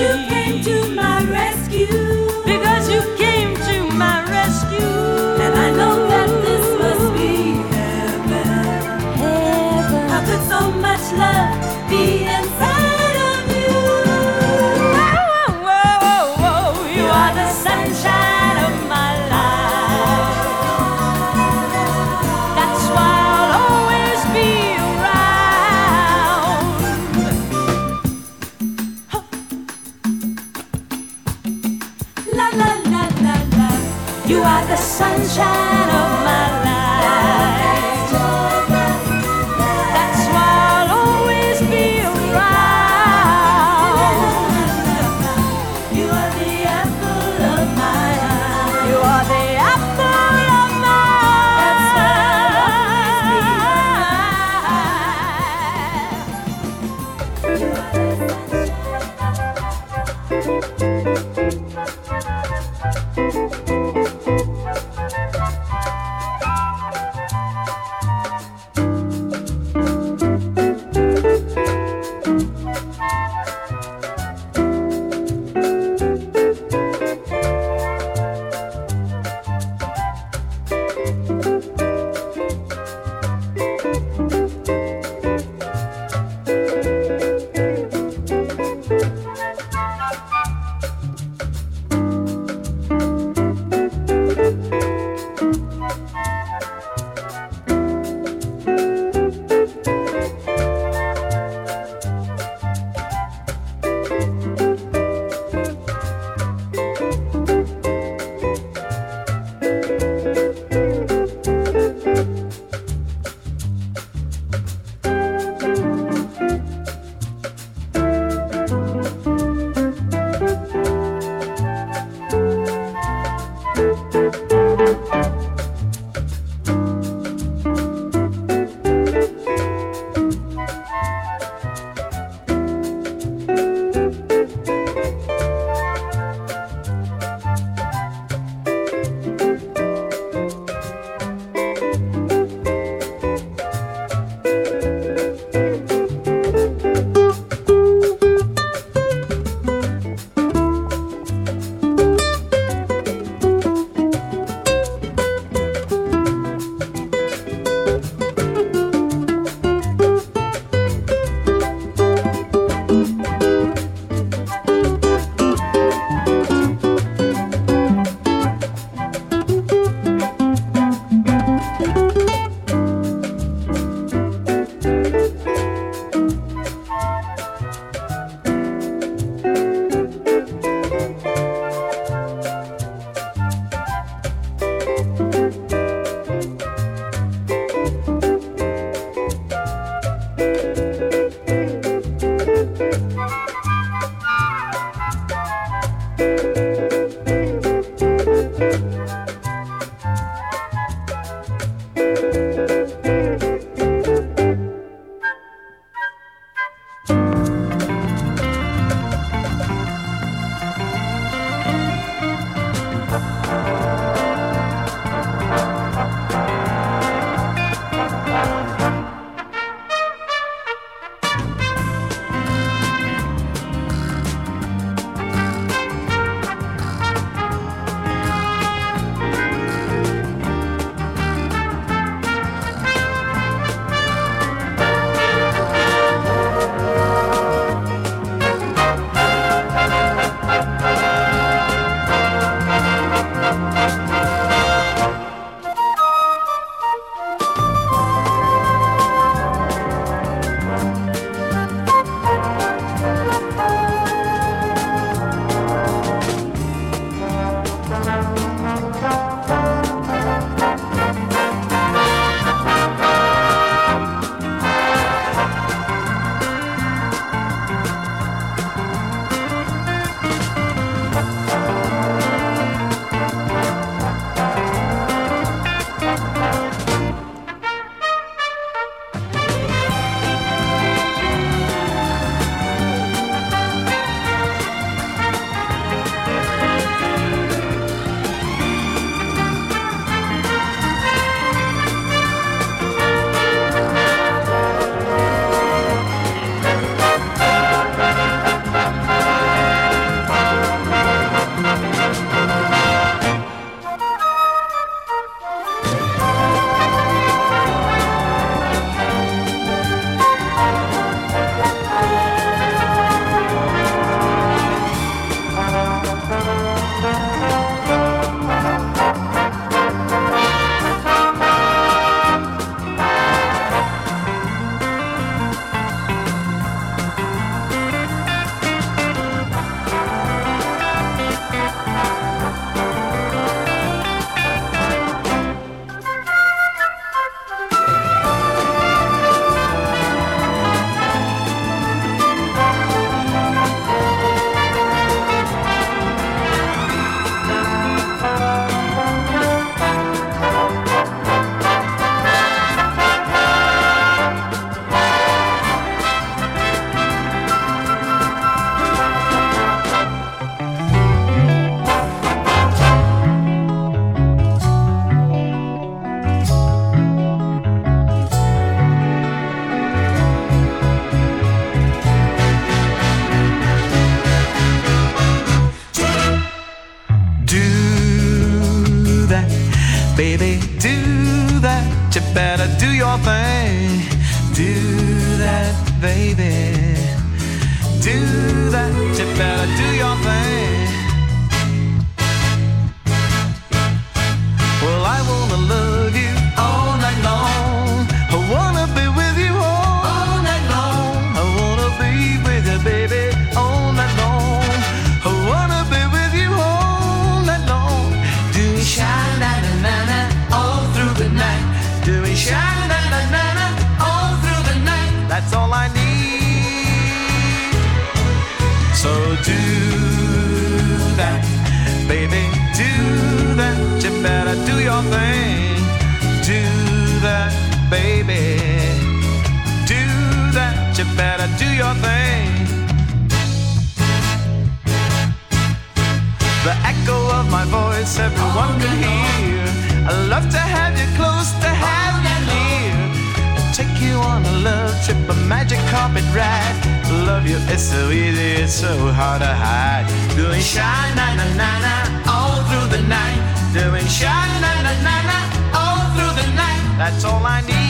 you came to my rescue. shine. Baby. Do that. You better do your thing. The echo of my voice, everyone can hear. I love to have you close, to have you near. Take you on a love trip, a magic carpet ride. Love you, it's so easy, it's so hard to hide. Doing sha na na na na all through the night. Doing sha na na na na That's all I need.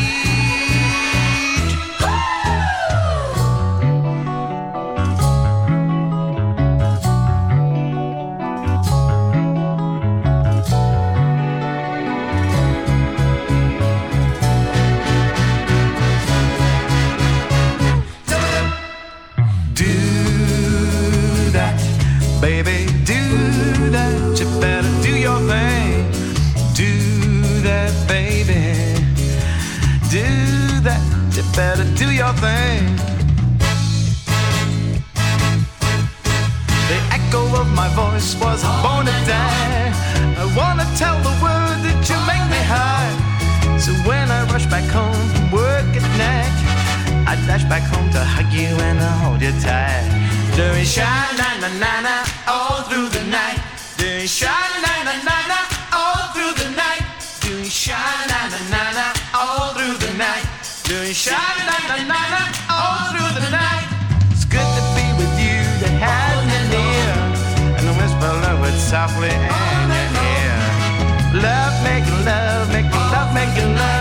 Voice was born to die. I wanna tell the world that you make me high. So when I rush back home from work at night, I dash back home to hug you and I hold you tight. Doing sha na na na na all through the night. Doing sha na na na na all through the night. Doing sha na na na na all through the night. Doing sha na na na na all through the night. Softly in your ear. Love, making love, making love, making love,